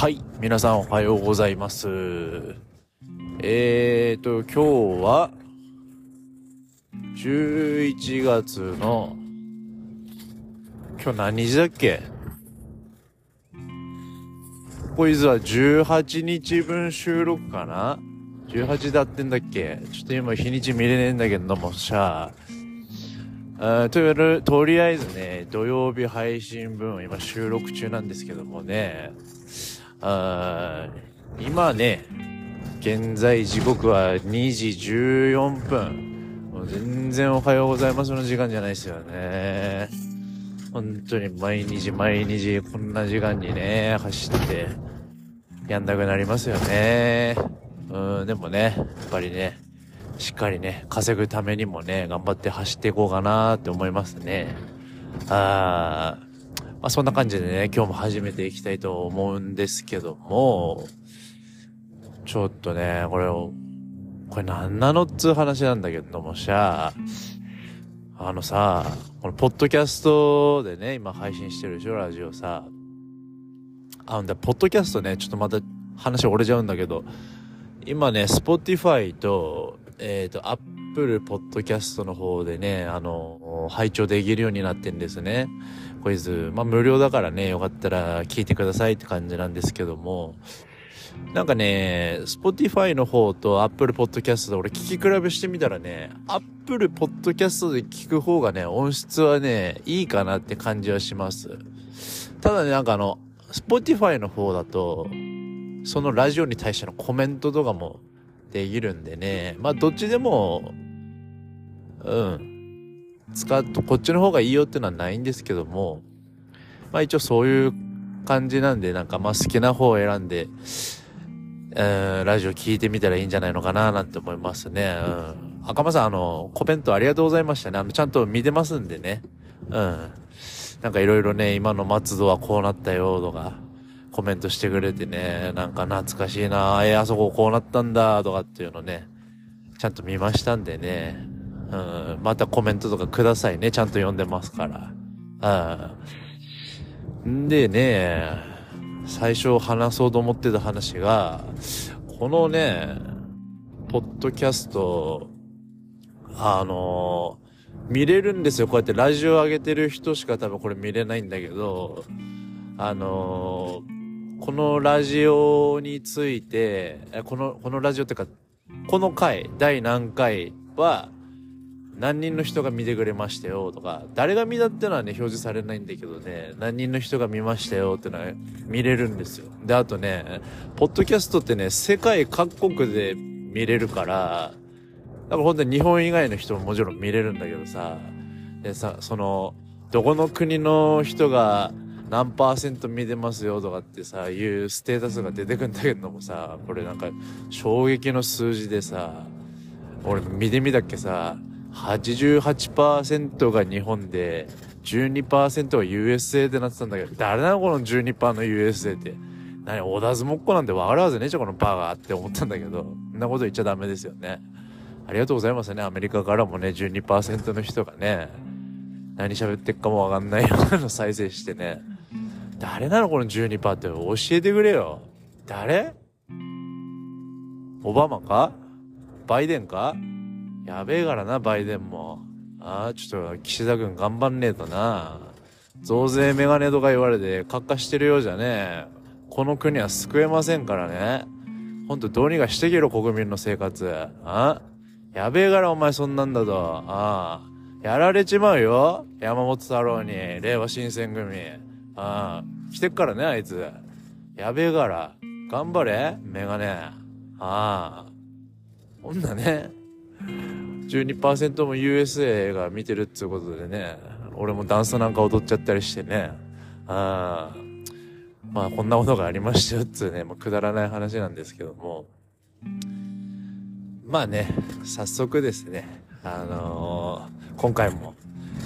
はい。皆さんおはようございます。えーと、今日は、11月の、今日何日だっけ？こいつは18日分収録かな ?18 だってんだっけ？ちょっと今日にち見れねえんだけどもさ、あとりとりあえずね、土曜日配信分を今収録中なんですけどもね、あ今ね、現在時刻は2時14分。もう全然おはようございますの時間じゃないですよね。本当に毎日毎日こんな時間にね、走って、やんなくなりますよね。うん、でもね、やっぱりね、しっかりね、稼ぐためにもね、頑張って走っていこうかなって思いますね。あー、まあそんな感じでね、今日も始めていきたいと思うんですけども、ちょっとね、これを、これ何なのっつう話なんだけどもさ、あのさ、このポッドキャストでね、今配信してるでしょ、ラジオさ。あの、で、ポッドキャストね、ちょっとまた話折れちゃうんだけど、今ね、Spotify と、えっ、と、Apple Podcast の方でね、あの、拝聴できるようになってんですね。こいつ、まあ、無料だからね、よかったら聞いてくださいって感じなんですけども、なんかね、Spotify の方と Apple Podcast で俺聞き比べしてみたらね、Apple Podcast で聞く方がね、音質はね、いいかなって感じはします。ただね、なんかあの、Spotify の方だと、そのラジオに対してのコメントとかもできるんでね、まあどっちでも、うん、使うと、こっちの方がいいよっていうのはないんですけども、まあ一応そういう感じなんで、なんかまあ好きな方を選んで、えー、ラジオ聞いてみたらいいんじゃないのかななんて思いますね。うん。赤間さん、あの、コメントありがとうございましたね。あの、ちゃんと見てますんでね。うん。なんかいろいろね、今の松戸はこうなったよとか、コメントしてくれてね、なんか懐かしいなえー、あそここうなったんだとかっていうのね、ちゃんと見ましたんでね。うん。またコメントとかくださいね。ちゃんと読んでますから。うん。でね、最初話そうと思ってた話が、このね、ポッドキャスト、あの見れるんですよ。こうやってラジオ上げてる人しか多分これ見れないんだけど、あのこのラジオについて、この、このラジオってか、この回、第何回は、何人の人が見てくれましたよとか、誰が見たってのはね、表示されないんだけどね、何人の人が見ましたよってのは見れるんですよ。で、あとね、ポッドキャストってね、世界各国で見れるから、だから本当に日本以外の人ももちろん見れるんだけどさ、でさ、その、どこの国の人が何パーセント見てますよとかってさ、いうステータスが出てくんだけどもさ、これなんか衝撃の数字でさ、俺見てみたっけさ、88%が日本で、12%が USA ってなってたんだけど、誰なのこの12%の USA って。何、小田相撲っ子なんて分かるはずねえじゃ、このバーがって思ったんだけど、そんなこと言っちゃダメですよね。ありがとうございますね。アメリカからもね、12%の人がね、何喋ってっかもわかんないようなの再生してね。誰なのこの12%って教えてくれよ。誰？オバマか？バイデンか？やべえからな、バイデンも。ああ、ちょっと、岸田君頑張んねえとな。増税メガネとか言われて、カッカしてるようじゃねえこの国は救えませんからね。ほんと、どうにかしてけろ、国民の生活。あやべえから、お前そんなんだと。ああ。やられちまうよ。山本太郎に、令和新選組。ああ。来てっからね、あいつ。やべえから。頑張れ、メガネ。ああ。ほんなね。12%も USA が見てるっつうことでね、俺もダンスなんか踊っちゃったりしてね、あまあこんなことがありましたよっつうね、まあ、くだらない話なんですけども、まあね、早速ですね、あのー、今回も、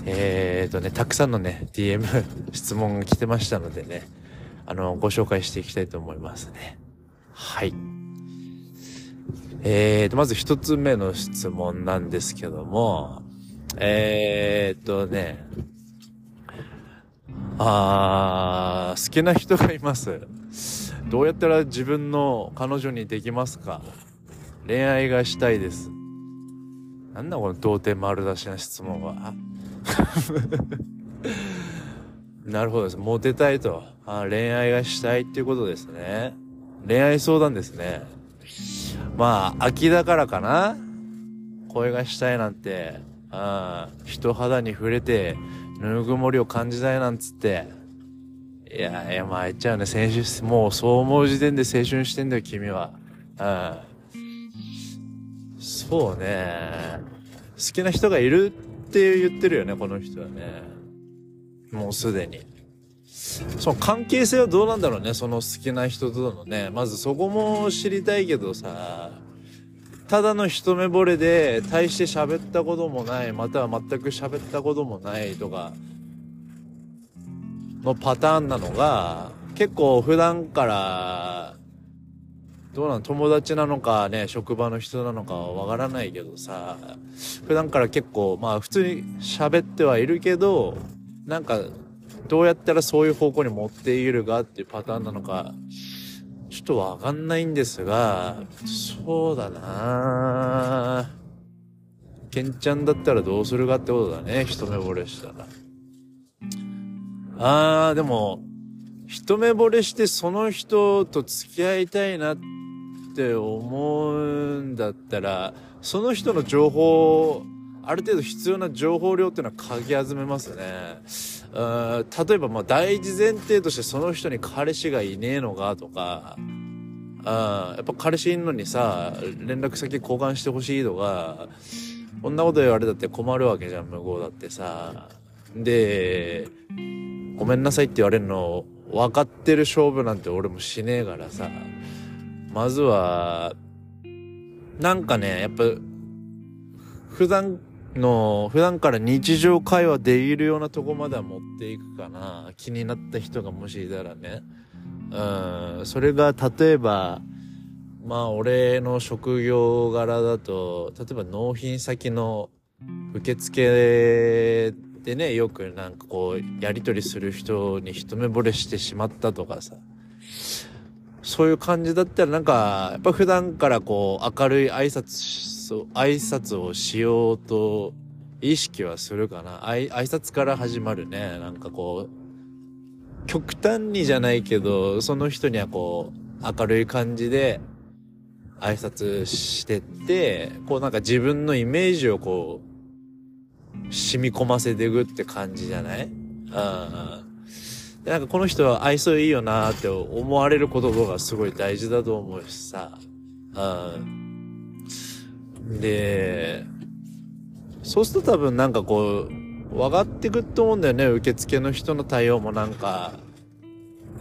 えーとね、たくさんのね、DM 質問が来てましたのでね、あのー、ご紹介していきたいと思いますね。はい。えーと、まず一つ目の質問なんですけども、えーとね、あー、好きな人がいます。どうやったら自分の彼女にできますか？恋愛がしたいです。なんだこの童貞丸出しな質問は。なるほどです。モテたいと。あ恋愛がしたいっていうことですね。恋愛相談ですね。まあ、秋だからかな恋がしたいなんて、あ人肌に触れて、ぬぐもりを感じたいなんつって。いや、いや、まあ、言っちゃうね。青春、もうそう思う時点で青春してんだよ、君は。うん。そうね。好きな人がいるって言ってるよね、この人はね。もうすでに。その関係性はどうなんだろうね、その好きな人とのね。まずそこも知りたいけどさ、ただの一目惚れで、大して喋ったこともない、または全く喋ったこともないとか、のパターンなのが、結構普段から、どうなの友達なのかね、職場の人なのかはわからないけどさ、普段から結構、まあ普通に喋ってはいるけど、なんか、どうやったらそういう方向に持っていけるかっていうパターンなのか、ちょっとわかんないんですが、そうだなケンちゃんだったらどうするかってことだね、一目惚れしたら。あー、でも、一目惚れしてその人と付き合いたいなって思うんだったら、その人の情報、ある程度必要な情報量っていうのは嗅ぎ集めますね。例えばまあ第一前提としてその人に彼氏がいねえのかとか、あやっぱ彼氏いんのにさ、連絡先交換してほしいとか、こんなこと言われたって困るわけじゃん、向こうだってさ。で、ごめんなさいって言われるの分かってる勝負なんて俺もしねえからさ。まずは、なんかね、やっぱ、普段の、普段から日常会話できるようなとこまでは持っていくかな。気になった人がもしいたらね。うん、それが例えば、まあ俺の職業柄だと、例えば納品先の受付でね、よくなんかこう、やりとりする人に一目惚れしてしまったとかさ。そういう感じだったらなんか、やっぱ普段からこう、明るい挨拶そう、挨拶をしようと意識はするかな。挨拶から始まるね。なんかこう、極端にじゃないけど、その人にはこう、明るい感じで挨拶してって、こうなんか自分のイメージをこう、染み込ませていくって感じじゃない？うん。なんかこの人は愛想いいよなーって思われることがすごい大事だと思うしさ。うん。で、そうすると多分なんかこう、分かってくと思うんだよね、受付の人の対応もなんか、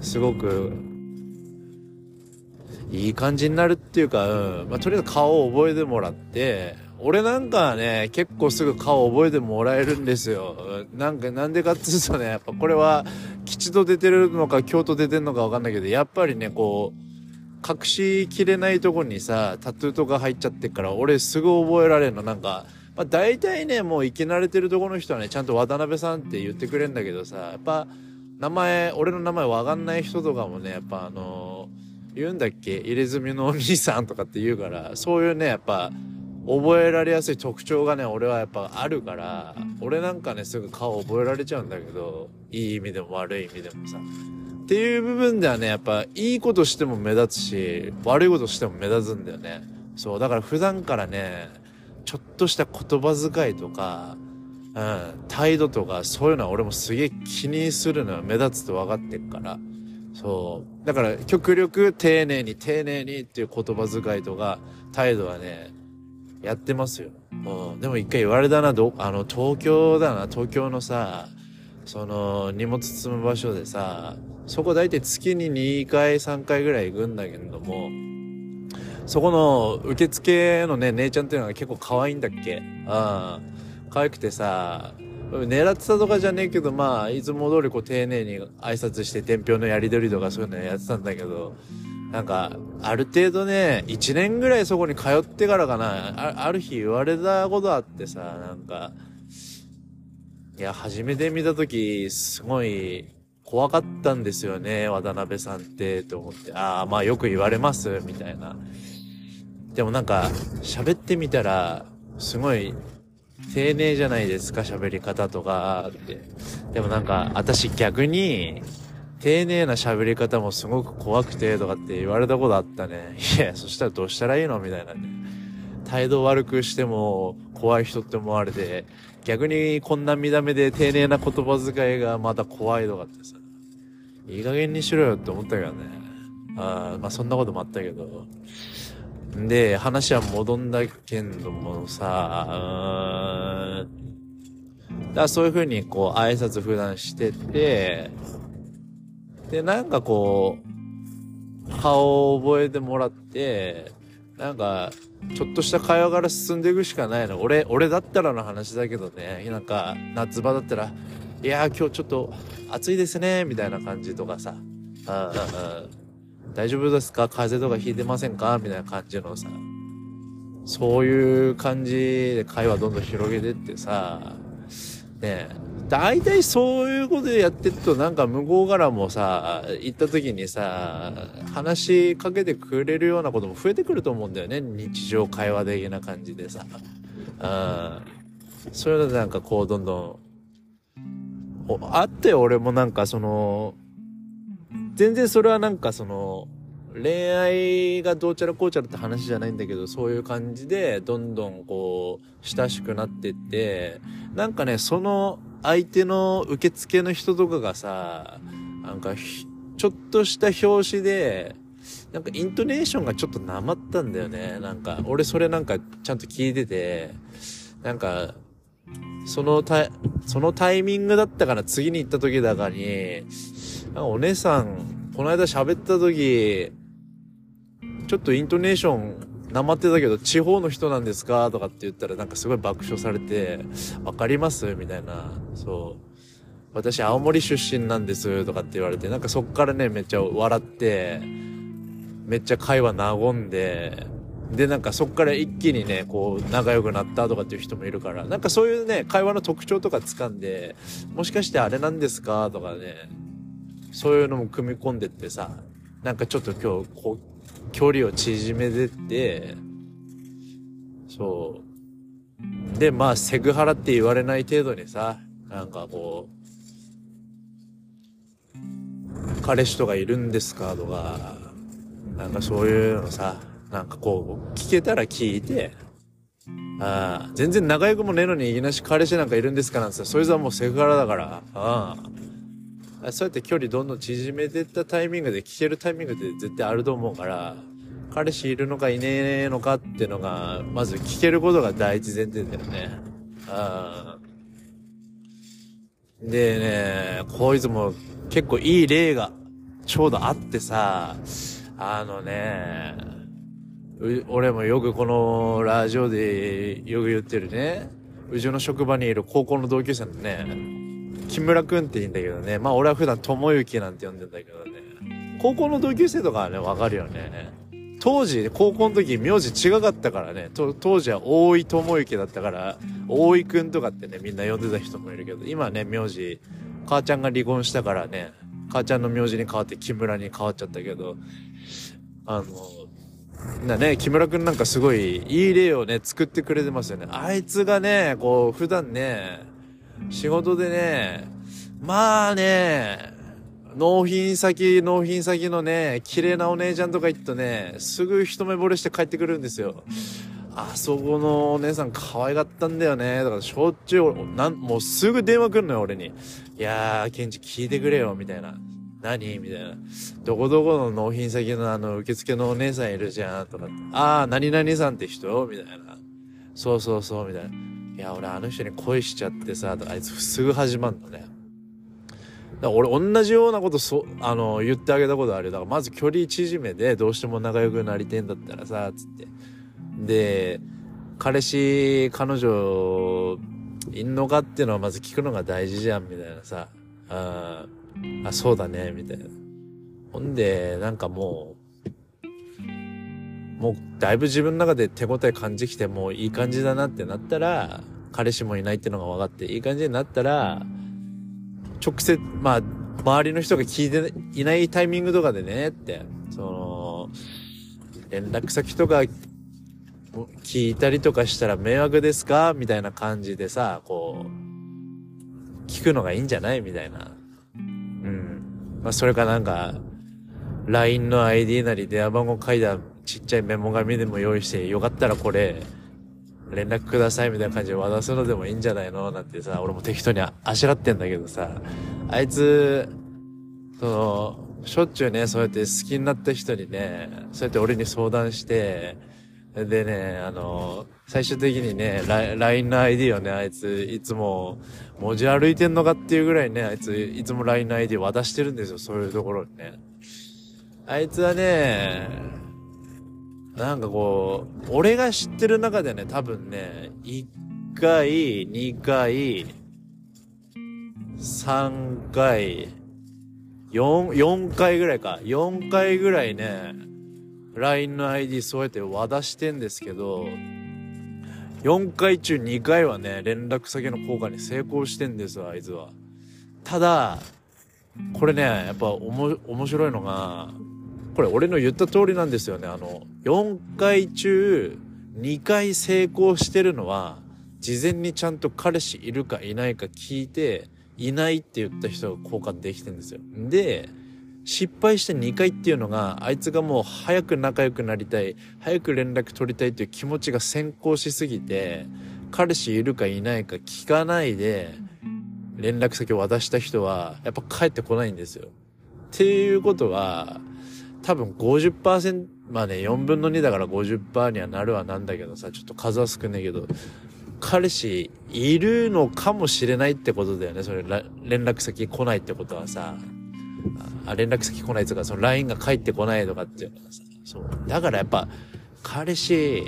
すごく、いい感じになるっていうか、うん。まあ、とりあえず顔を覚えてもらって、俺なんかはね、結構すぐ顔覚えてもらえるんですよ。なんか、なんでかっていうとね、やっぱこれは、吉と出てるのか、京都出てるのかわかんないけど、やっぱりね、こう、隠しきれないとこにさ、タトゥーとか入っちゃってっから、俺すぐ覚えられんの。なんか、まあ大体ね、もう生き慣れてるとこの人はね、ちゃんと渡辺さんって言ってくれんだけどさ、やっぱ、名前、俺の名前わかんない人とかもね、やっぱあのー、言うんだっけ？入れ墨のお兄さんとかって言うから、そういうね、やっぱ、覚えられやすい特徴がね、俺はやっぱあるから、俺なんかね、すぐ顔覚えられちゃうんだけど、いい意味でも悪い意味でもさ。っていう部分ではね、やっぱいいことしても目立つし、悪いことしても目立つんだよね。そう、だから普段からね、ちょっとした言葉遣いとか、うん、態度とか、そういうのは俺もすげえ気にするのは目立つと分かってっから。そう。だから極力丁寧に丁寧にっていう言葉遣いとか、態度はね、やってますよ。うん。でも一回言われたな、ど、あの、東京だな、東京のさ、その、荷物積む場所でさ、そこ大体月に2回3回ぐらい行くんだけれども、そこの受付のね、姉ちゃんっていうのが結構可愛いんだっけ？うん。可愛くてさ、狙ってたとかじゃねえけど、まあ、いつも通りこう丁寧に挨拶して伝票のやり取りとかそういうのやってたんだけど、なんか、ある程度ね、1年ぐらいそこに通ってからかな、あある日言われたことあってさ、なんか、いや、初めて見たとき、すごい、怖かったんですよね、渡辺さんって、と思って、ああ、まあよく言われます、みたいな。でもなんか、喋ってみたら、すごい、丁寧じゃないですか、喋り方とか、って。でもなんか、私逆に、丁寧な喋り方もすごく怖くて、とかって言われたことあったね。いや、そしたらどうしたらいいの？みたいなね。態度悪くしても怖い人って思われて、逆にこんな見た目で丁寧な言葉遣いがまた怖いとかってさ、いい加減にしろよって思ったけどね。あまあそんなこともあったけど。で、話は戻んだけんどもさ、だからそういう風にこう挨拶普段してて、で、なんかこう、顔を覚えてもらって、なんか、ちょっとした会話から進んでいくしかないの。俺、俺だったらの話だけどね、なんか、夏場だったら、いやー今日ちょっと暑いですね、みたいな感じとかさ、大丈夫ですか？風邪とかひいてませんか？みたいな感じのさ、そういう感じで会話どんどん広げてってさ、ねえ。大体そういうことでやってるとなんか向こうからもさ、行った時にさ、話しかけてくれるようなことも増えてくると思うんだよね。日常会話的な感じでさ。うん。そういうのでなんかこうどんどん、おあって俺もなんかその、全然それはなんかその、恋愛がどうちゃらこうちゃらって話じゃないんだけど、そういう感じで、どんどんこう、親しくなってって、なんかね、その相手の受付の人とかがさ、なんか、ちょっとした表紙で、なんかイントネーションがちょっとなまったんだよね。なんか、俺それなんかちゃんと聞いてて、なんか、そのタイ、そのタイミングだったから次に行った時だかに、かお姉さん、この間喋った時、ちょっとイントネーションなまってたけど、地方の人なんですかとかって言ったらなんかすごい爆笑されて、わかります？みたいな。そう。私青森出身なんですとかって言われて、なんかそっからね、めっちゃ笑って、めっちゃ会話和んで、で、なんかそっから一気にね、こう、仲良くなったとかっていう人もいるから、なんかそういうね、会話の特徴とか掴んで、もしかしてあれなんですか？とかね、そういうのも組み込んでってさ、なんかちょっと今日、こう、距離を縮めてって、そう。で、まあ、セクハラって言われない程度にさ、なんかこう、彼氏とかいるんですか？とか、なんかそういうのさ、なんかこう、聞けたら聞いて、ああ、全然仲良くもねえのにいきなし彼氏なんかいるんですか？なんてさそいつはもうセクハラだから、ああ。そうやって距離どんどん縮めてったタイミングで聞けるタイミングって絶対あると思うから、彼氏いるのかいねえのかってのが、まず聞けることが第一前提だよね。あでね、こいつも結構いい例がちょうどあってさ、あのね、俺もよくこのラジオでよく言ってるね、うちの職場にいる高校の同級生のね、木村くんって言うんだけどね、まあ俺は普段智之なんて呼んでんだけどね、高校の同級生とかはね、わかるよね。当時、高校の時、名字違かったからね、当時は大井智之だったから、大井くんとかってね、みんな呼んでた人もいるけど、今ね、名字、母ちゃんが離婚したからね、母ちゃんの名字に変わって木村に変わっちゃったけど、あの、なね、木村くんなんかすごいいい例をね、作ってくれてますよね。あいつがね、こう、普段ね、仕事でね、まあね、納品先、納品先のね、綺麗なお姉ちゃんとか行くとね、すぐ一目惚れして帰ってくるんですよ。あそこのお姉さん可愛かったんだよね。だからしょっちゅう、なん、もうすぐ電話来るのよ、俺に。いやー、ケンチ聞いてくれよ、みたいな。何？みたいな。どこどこの納品先のあの、受付のお姉さんいるじゃん、とか。あー、何々さんって人？みたいな。そうそうそう、みたいな。いや、俺あの人に恋しちゃってさ、あいつすぐ始まんのね。だから俺同じようなことそ、あの、言ってあげたことあるよ。だからまず距離縮めでどうしても仲良くなりてんだったらさ、つって。で、彼氏、彼女、いんのかっていうのはまず聞くのが大事じゃん、みたいなさ。ああ、そうだね、みたいな。ほんで、なんかもう、もうだいぶ自分の中で手応え感じきてもういい感じだなってなったら、彼氏もいないってのが分かっていい感じになったら、直接、まあ、周りの人が聞いていないタイミングとかでねって、その、連絡先とか聞いたりとかしたら迷惑ですかみたいな感じでさ、こう、聞くのがいいんじゃないみたいな。うん。まあ、それかなんか、LINE の ID なり電話番号書いたちっちゃいメモ紙でも用意して、よかったらこれ、連絡くださいみたいな感じで渡すのでもいいんじゃないのなんてさ、俺も適当にあしらってんだけどさ、あいつ、その、しょっちゅうね、そうやって好きになった人にね、そうやって俺に相談して、でね、あの、最終的にね、LINE の ID をね、あいつ、いつも、文字歩いてんのかっていうぐらいね、あいつ、いつも LINE の ID 渡してるんですよ、そういうところにね。あいつはね、なんかこう、俺が知ってる中でね、多分ね、1回、2回、3回、4、4回ぐらいか。4回ぐらいね、LINE の ID そうやって渡してんですけど、4回中2回はね、連絡先の交換に成功してんですよ、あいつは。ただ、これね、やっぱおも、面白いのが、これ俺の言った通りなんですよね。あの、4回中2回成功してるのは、事前にちゃんと彼氏いるかいないか聞いて、いないって言った人が交換できてるんですよ。で、失敗して2回っていうのが、あいつがもう早く仲良くなりたい、早く連絡取りたいっていう気持ちが先行しすぎて、彼氏いるかいないか聞かないで、連絡先を渡した人は、やっぱ帰ってこないんですよ。っていうことは、多分50%、まあね、4分の2だから50%にはなるはなんだけどさ、ちょっと数は少ないけど、彼氏いるのかもしれないってことだよね。それ、連絡先来ないってことはさ、あ、連絡先来ないとか、その LINE が返ってこないとかっていうのはさ、そう。だからやっぱ、彼氏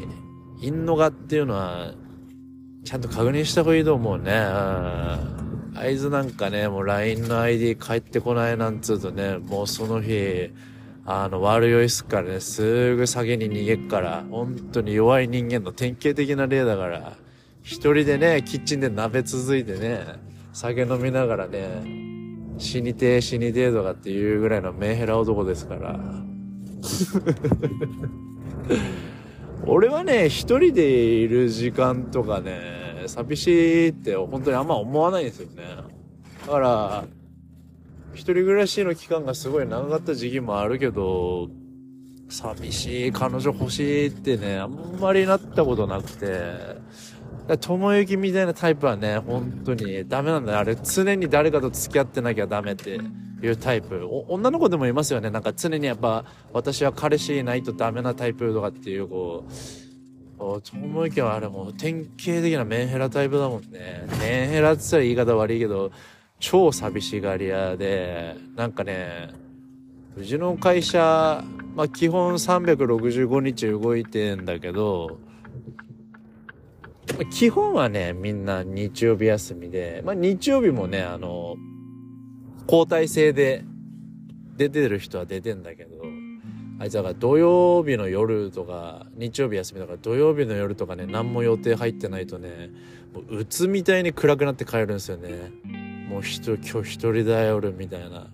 いんのかっていうのは、ちゃんと確認した方がいいと思うね。うんあいつなんかね、もう LINE の ID 返ってこないなんつうとね、もうその日、あの、悪酔いすっからね、すぐ下げに逃げっから、本当に弱い人間の典型的な例だから、一人でね、キッチンで鍋続いてね、酒飲みながらね、死にてえ死にてえとかっていうぐらいのメンヘラ男ですから。俺はね、一人でいる時間とかね、寂しいって本当にあんま思わないんですよね。だから、一人暮らしの期間がすごい長かった時期もあるけど、寂しい、彼女欲しいってね、あんまりなったことなくて、ともゆきみたいなタイプはね、本当にダメなんだよ。あれ、常に誰かと付き合ってなきゃダメっていうタイプ。女の子でもいますよね。なんか常にやっぱ、私は彼氏いないとダメなタイプとかっていう、こう、おともゆきはあれもう典型的なメンヘラタイプだもんね。メンヘラって言ったら言い方悪いけど、超寂しがり屋で、なんかね、うちの会社、まあ基本365日動いてんだけど、基本はね、みんな日曜日休みで、まあ日曜日もね、あの、交代制で出てる人は出てんだけど、あいつだから土曜日の夜とか、日曜日休みだから土曜日の夜とかね、何も予定入ってないとね、もう鬱みたいに暗くなって帰るんですよね。もう人、今日一人だよ、俺、みたいな。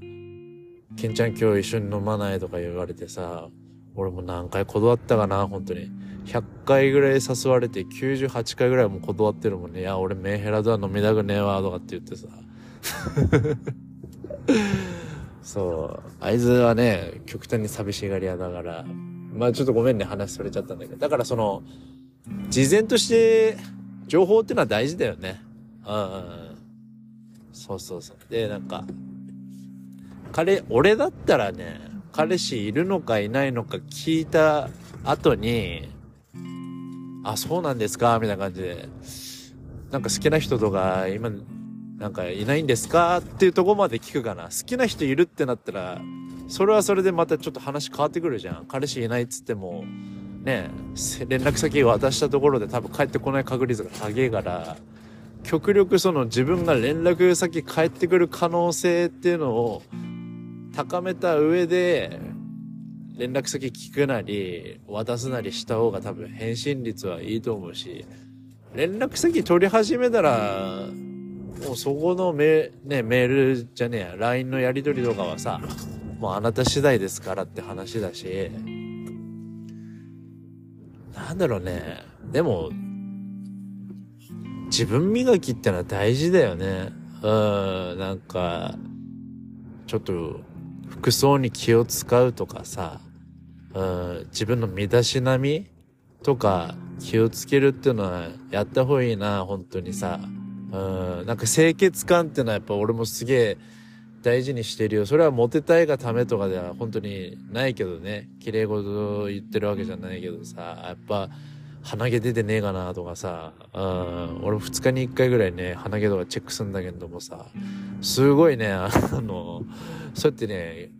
ケンちゃん今日一緒に飲まないとか言われてさ、俺も何回断ったかな、本当に。100回ぐらい誘われて98回ぐらいも断ってるもんね。いや、俺メンヘラとは飲みたくねえわ、とかって言ってさ。そう。あいつはね、極端に寂しがり屋だから。まあちょっとごめんね、話それちゃったんだけど。だからその、事前として情報ってのは大事だよね。うんうん。そうそうそう。で、なんか、彼、俺だったらね、彼氏いるのかいないのか聞いた後に、あ、そうなんですかみたいな感じで、なんか好きな人とか、今、なんかいないんですかっていうとこまで聞くかな。好きな人いるってなったら、それはそれでまたちょっと話変わってくるじゃん。彼氏いないっつっても、ね、連絡先渡したところで多分帰ってこない確率が高いから、極力その自分が連絡先返ってくる可能性っていうのを高めた上で、連絡先聞くなり、渡すなりした方が多分返信率はいいと思うし、連絡先取り始めたら、もうそこのメ,、ね、メールじゃねえや、LINE のやり取りとかはさ、もうあなた次第ですからって話だし、なんだろうね。でも、自分磨きってのは大事だよね。うん、なんか、ちょっと、服装に気を使うとかさ、うん、自分の身だしなみとか気をつけるっていうのはやった方がいいな、本当にさ。うん、なんか清潔感っていうのはやっぱ俺もすげえ大事にしてるよ。それはモテたいがためとかでは本当にないけどね。綺麗事言ってるわけじゃないけどさ、やっぱ鼻毛出てねえかなとかさ、うん、俺2日に1回ぐらいね、鼻毛とかチェックするんだけどもさ、すごいね、あの、そうやってね、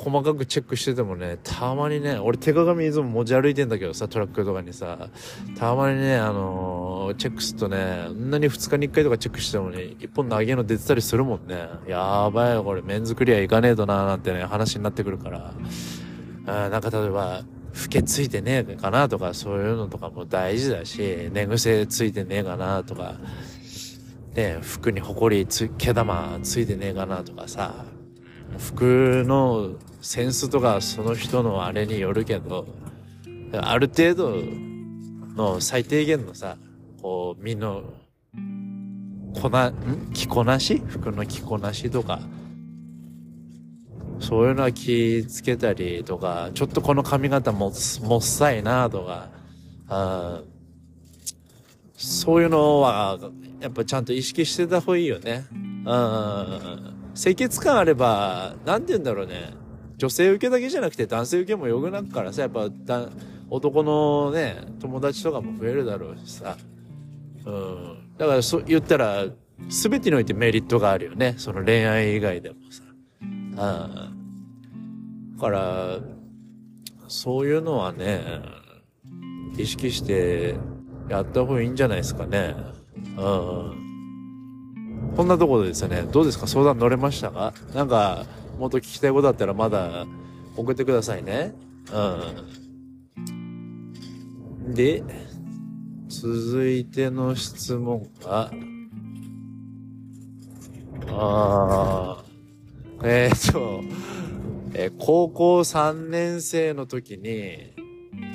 細かくチェックしててもね、たまにね、俺手鏡いつも持ち歩いてんだけどさ、トラックとかにさ、たまにね、あのー、チェックするとね、あんなに2日に1回とかチェックしてもね、1本投げの出てたりするもんね。やばいよ、これメンズクリアいかねえとなーなんてね、話になってくるから。あなんか例えば、老けついてねえかなとか、そういうのとかも大事だし、寝癖ついてねえかなとか、ね、服にほこりつ、毛玉ついてねえかなとかさ、服のセンスとかその人のあれによるけど、ある程度の最低限のさ、こう、身の、こな、ん？着こなし？服の着こなしとか、そういうのは気つけたりとか、ちょっとこの髪型ももっさいなとか、あそういうのは、やっぱちゃんと意識してた方がいいよね。うん。清潔感あれば、なんて言うんだろうね。女性受けだけじゃなくて男性受けもよくなるからさ、やっぱだ男のね、友達とかも増えるだろうしさ。うん。だからそう言ったら、全てにおいてメリットがあるよね。その恋愛以外でもさ。うん。だから、そういうのはね、意識してやった方がいいんじゃないですかね。うん。こんなところですね。どうですか？相談乗れましたか？なんか、もっと聞きたいことあったらまだ送ってくださいね。うん。で、続いての質問が、あー、えー、っと、えー、高校3年生の時に、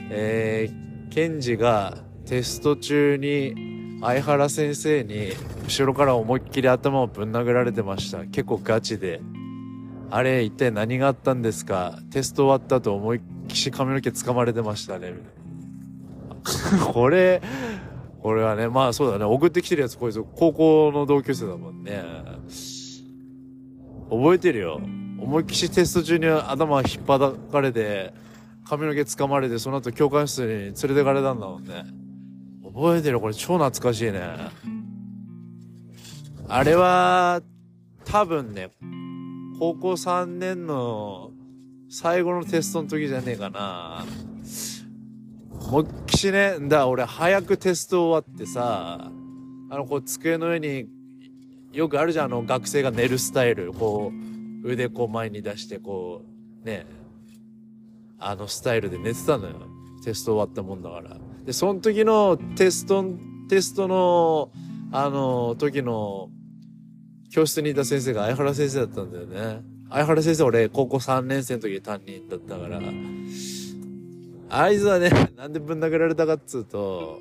えー、ケンジがテスト中に相原先生に後ろから思いっきり頭をぶん殴られてました。結構ガチで。あれ一体何があったんですか？テスト終わった後思いっきし髪の毛掴まれてましたね。これこれはねまあそうだね。送ってきてるやつこいつ高校の同級生だもんね。覚えてるよ思いっきしテスト中に頭引っ張かれて髪の毛掴まれてその後教官室に連れてかれたんだもんね覚えてる？これ超懐かしいね。あれは、多分ね、高校3年の最後のテストの時じゃねえかな。もっきしね、だ、俺早くテスト終わってさ、あの、こう机の上に、よくあるじゃん、あの学生が寝るスタイル。こう、腕こう前に出して、こう、ね、あのスタイルで寝てたのよ。テスト終わったもんだから。で、その時のテスト、テストの、あの、時の、教室にいた先生が相原先生だったんだよね。相原先生俺高校3年生の時担任だったから、あいつはね、なんでぶん殴られたかっつうと、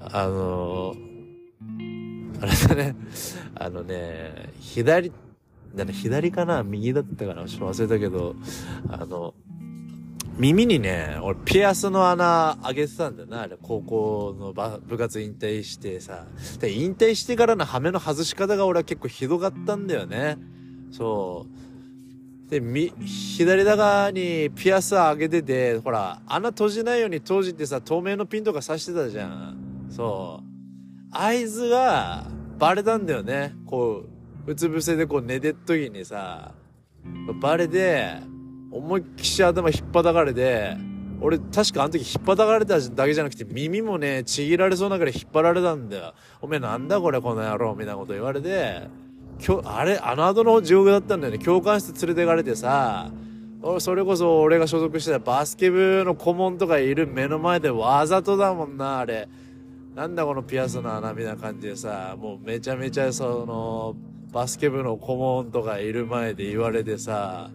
あの、あれだね、あのね、左、だね、左かな？右だったかな？ちょっと忘れたけど、あの、耳にね、俺ピアスの穴開けてたんだよな、あれ、高校の部活引退してさ。で、引退してからのハメの外し方が俺は結構ひどかったんだよね。そう。で、み、左側にピアス開けてて、ほら、穴閉じないように閉じてさ、透明のピンとか刺してたじゃん。そう。合図がバレたんだよね。こう、うつ伏せでこう寝てっ時にさ、バレで、思いっきし頭引っ張かれて、俺確かあの時引っ張かれただけじゃなくて耳もね、ちぎられそうなぐらい引っ張られたんだよ。おめえなんだこれこの野郎みたいなこと言われて、今日、あれ、あの後の地獄だったんだよね。教官室連れてかれてさ、それこそ俺が所属してたバスケ部の顧問とかいる目の前でわざとだもんな、あれ。なんだこのピアスの穴みたいな感じでさ、もうめちゃめちゃその、バスケ部の顧問とかいる前で言われてさ、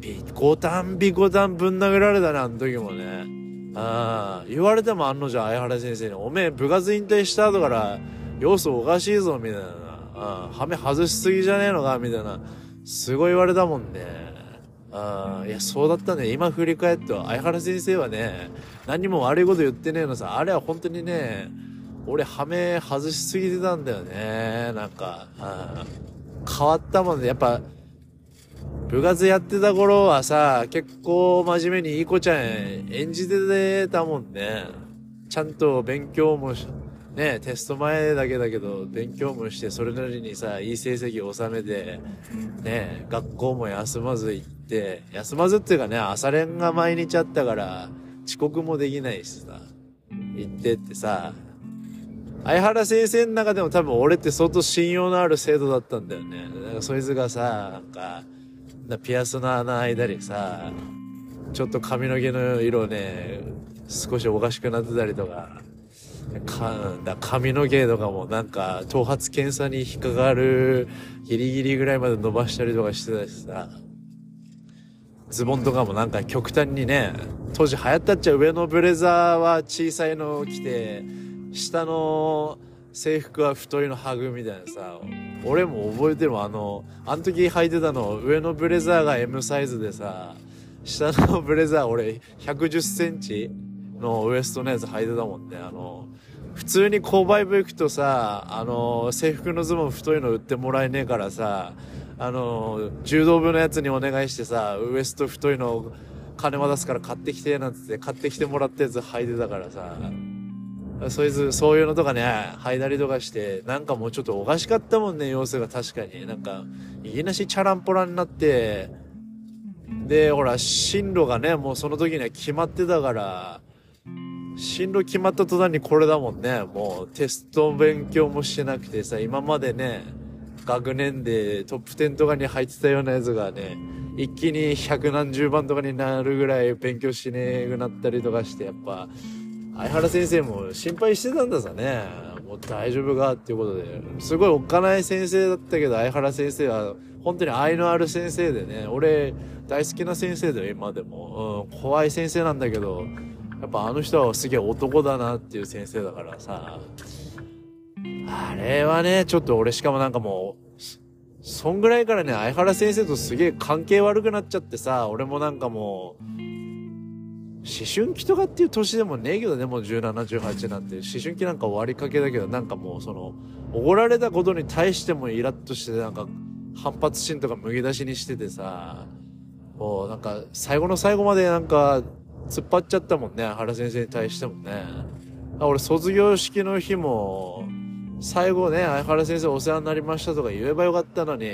ビコタンビコタンぶん殴られたね、あの時もね。ああ、言われてもあんのじゃ、相原先生に。おめえ部活引退した後から、様子おかしいぞ、みたいな。ああ、はめ外しすぎじゃねえのか、みたいな。すごい言われたもんね。ああ、いや、そうだったね。今振り返って、相原先生はね、何も悪いこと言ってねえのさ。あれは本当にね、俺、はめ外しすぎてたんだよね。なんか、変わったもんね。やっぱ、部活やってた頃はさ、結構真面目にいい子ちゃん演じてたもんね。ちゃんと勉強もし、ね、テスト前だけだけど、勉強もして、それなりにさ、いい成績を収めて、ね、学校も休まず行って、休まずっていうかね、朝練が毎日あったから、遅刻もできないしさ、行ってってさ、相原先生の中でも多分俺って相当信用のある生徒だったんだよね。だからそいつがさ、なんか、なピアスの穴間にさ、ちょっと髪の毛の色ね、少しおかしくなってたりとか、かだ髪の毛とかもなんか頭髪検査に引っかかるギリギリぐらいまで伸ばしたりとかしてたしさ、ズボンとかもなんか極端にね、当時流行ったっちゃ上のブレザーは小さいのを着て、下の制服は太いのハグみたいなさ、俺も覚えてるもん、あの、あの時履いてたの、上のブレザーが M サイズでさ、下のブレザー俺110センチのウエストのやつ履いてたもんね、あの、普通に購買部行くとさ、あの、制服のズボン太いの売ってもらえねえからさ、あの、柔道部のやつにお願いしてさ、ウエスト太いの金渡すから買ってきて、なんつって買ってきてもらったやつ履いてたからさ、そいつ、そういうのとかね、履いたりとかして、なんかもうちょっとおかしかったもんね、様子が確かに。なんか、いきなしチャランポラになって、で、ほら、進路がね、もうその時には決まってたから、進路決まった途端にこれだもんね。もうテスト勉強もしてなくてさ、今までね、学年でトップ10とかに入ってたようなやつがね、一気に百何十番とかになるぐらい勉強しねえくなったりとかして、やっぱ、相原先生も心配してたんださね。もう大丈夫かっていうことで。すごいおっかない先生だったけど、相原先生は本当に愛のある先生でね、俺大好きな先生だよ、今でも。うん、怖い先生なんだけど、やっぱあの人はすげえ男だなっていう先生だからさ。あれはね、ちょっと俺しかもなんかもう、そんぐらいからね、相原先生とすげえ関係悪くなっちゃってさ、俺もなんかもう、思春期とかっていう年でもねえけどね、もう17、18なんて。思春期なんか終わりかけだけど、なんかもうその、おごられたことに対してもイラッとして、なんか、反発心とかむき出しにしててさ、もうなんか、最後の最後までなんか、突っ張っちゃったもんね、原先生に対してもね。俺、卒業式の日も、最後ね、原先生お世話になりましたとか言えばよかったのに、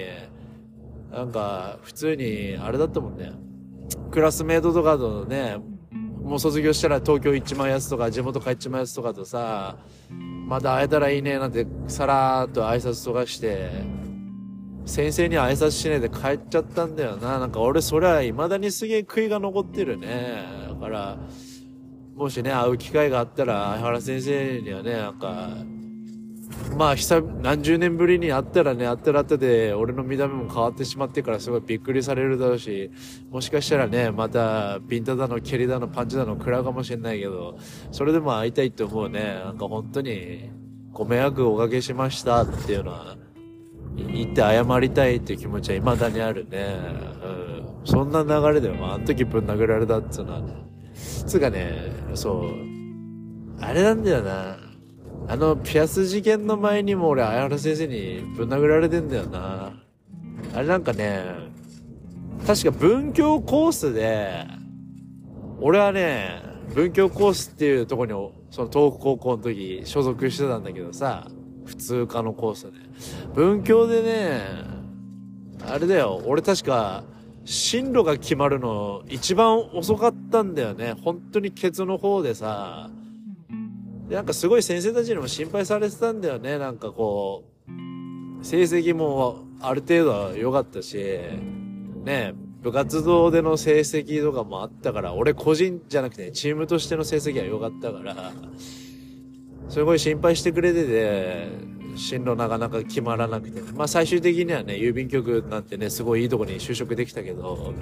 なんか、普通に、あれだったもんね。クラスメイトとかとね、もう卒業したら東京行っちまうやつとか、地元帰っちまうやつとかとさ、まだ会えたらいいねなんて、さらーっと挨拶とかして、先生に挨拶しないで帰っちゃったんだよな。なんか俺それは未だにすげえ悔いが残ってるね。だから、もしね、会う機会があったら、相原先生にはね、なんか、まあ、久何十年ぶりに会ったらね、会ったら会ったで、俺の見た目も変わってしまってからすごいびっくりされるだろうし、もしかしたらね、また、ビンタだの、蹴りだの、パンチだの食らうかもしれないけど、それでも会いたいって思うね。なんか本当に、ご迷惑おかけしましたっていうのは、言って謝りたいっていう気持ちは未だにあるね。うん。そんな流れでも、あの時ぶん殴られたっていうのはね。つうかね、そう、あれなんだよな。あの、ピアス事件の前にも俺、綾原先生にぶん殴られてんだよな。あれなんかね、確か文教コースで、俺はね、文教コースっていうとこに、その東北高校の時所属してたんだけどさ、普通科のコースで。文教でね、あれだよ、俺確か、進路が決まるの一番遅かったんだよね。本当にケツの方でさ、で、なんかすごい先生たちにも心配されてたんだよね。なんかこう、成績もある程度は良かったし、ね、部活動での成績とかもあったから、俺個人じゃなくて、ねチームとしての成績は良かったから、すごい心配してくれてて、進路なかなか決まらなくて。まあ最終的にはね、郵便局なんてね、すごいいいとこに就職できたけど、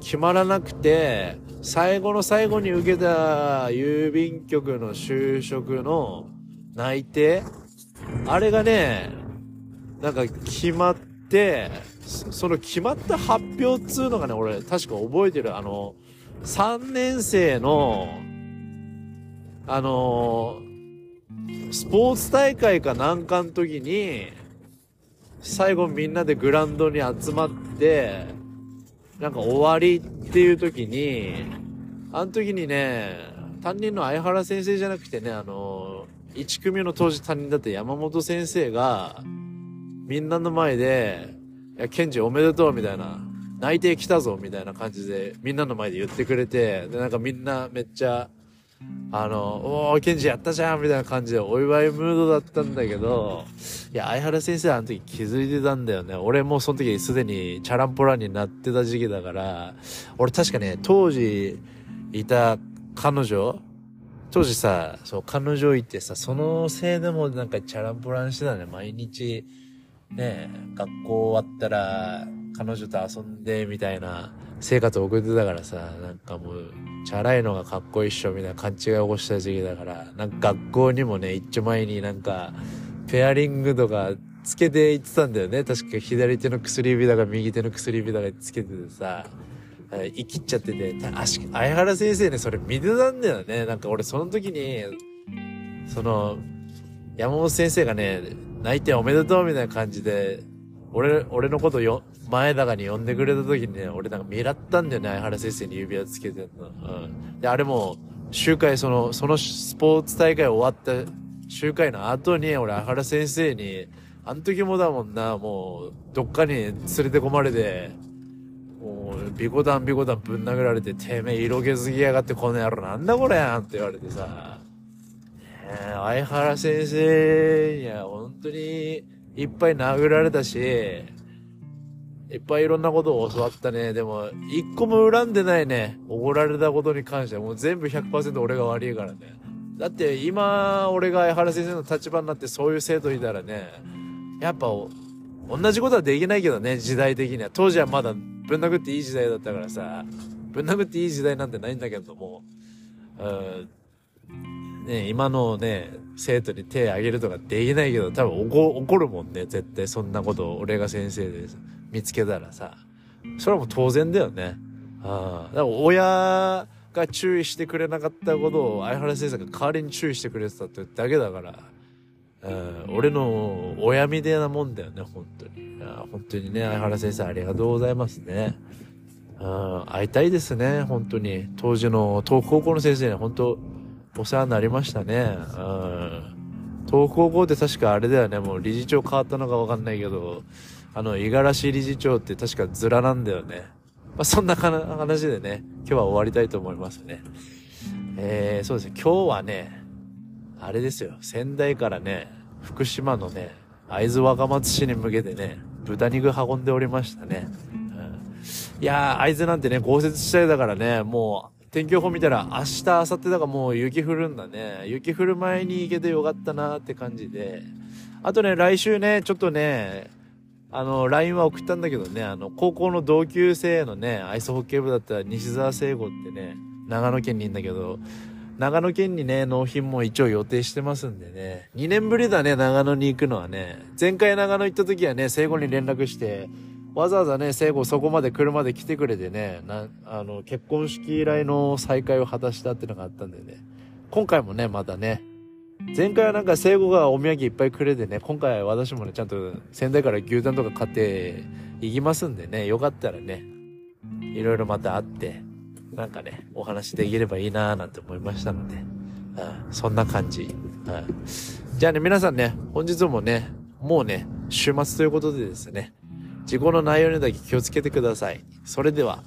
決まらなくて、最後の最後に受けた郵便局の就職の内定？あれがね、なんか決まって、その決まった発表っつうのがね、俺確か覚えてる。あの、3年生の、あのスポーツ大会かなんかの時に、最後みんなでグラウンドに集まって、なんか終わりっていう時に、あの時にね、担任の相原先生じゃなくてね、あの、1組の当時担任だった山本先生が、みんなの前で、いや、ケンジおめでとうみたいな、内定来たぞみたいな感じで、みんなの前で言ってくれて、で、なんかみんなめっちゃ、あの、おー、ケンジやったじゃんみたいな感じでお祝いムードだったんだけど、いや、相原先生はあの時気づいてたんだよね。俺もその時すでにチャランポランになってた時期だから、俺確かね、当時いた彼女、当時さ、そう、彼女いてさ、そのせいでもなんかチャランポランしてたね。毎日、ね、学校終わったら、彼女と遊んで、みたいな生活を送ってたからさ、なんかもう、チャラいのがかっこいいっしょ、みたいな勘違いを起こした時期だから、なんか学校にもね、一丁前になんか、ペアリングとかつけて行ってたんだよね。確か左手の薬指だか右手の薬指だかつけててさ、生きっちゃってて、相原先生ね、それ見てたんだよね。なんか俺その時に、その、山本先生がね、泣いておめでとうみたいな感じで、俺、俺のことよ、前高に呼んでくれた時にね、俺なんか見らったんだよね、相原先生に指輪つけてんの。うん。で、あれも、集会、その、そのスポーツ大会終わった集会の後に、俺、相原先生に、あの時もだもんな、もう、どっかに連れて込まれて、もう、ビコダンビコダンぶん殴られて、てめえ色気づきやがってこの野郎なんだこれやんって言われてさ、ねえ、相原先生には本当にいっぱい殴られたし、いっぱいいろんなことを教わったね。でも、一個も恨んでないね。おごられたことに関してはもう全部100%俺が悪いからね。だって今、俺が相原先生の立場になってそういう生徒いたらね、やっぱ、同じことはできないけどね、時代的には。当時はまだぶん殴っていい時代だったからさ、ぶん殴っていい時代なんてないんだけども、うん、ね、今のね、生徒に手あげるとかできないけど、多分怒るもんね、絶対そんなこと俺が先生で見つけたらさ。それはもう当然だよね。ああ。だから親が注意してくれなかったことを相原先生が代わりに注意してくれてたってだけだから、うん、俺の親みたいなもんだよね、本当に。本当にね、相原先生ありがとうございますね。うん、会いたいですね、本当に。当時の東高校の先生に本当お世話になりましたね。うん。東高校って確かあれだよね、もう理事長変わったのかわかんないけど、あの、五十嵐理事長って確かズラなんだよね。まあ、そんな話でね、今日は終わりたいと思いますね。えー、そうですね、今日はね、あれですよ、仙台からね、福島のね、会津若松市に向けてね、豚肉運んでおりましたね。うん、いやー、会津なんてね、豪雪地帯だからね、もう、天気予報見たら明日、明後日だからもう雪降るんだね。雪降る前に行けてよかったなって感じで。あとね、来週ね、ちょっとね、あの、LINE は送ったんだけどね、あの、高校の同級生のね、アイスホッケー部だった西澤聖吾ってね、長野県にいるんだけど、長野県にね、納品も一応予定してますんでね、2年ぶりだね、長野に行くのはね。前回長野行った時はね、聖吾に連絡して、わざわざね、聖吾そこまで車で来てくれてね、な、あの、結婚式以来の再会を果たしたってのがあったんでね、今回もね、またね、前回はなんか生後がお土産いっぱいくれてね、今回私もね、ちゃんと仙台から牛タンとか買って行きますんでね、よかったらね、いろいろまた会って、なんかね、お話できればいいなーなんて思いましたので、うん、そんな感じ、うん。じゃあね、皆さんね、本日もね、もうね、週末ということでですね、事故の内容にだけ気をつけてください。それでは、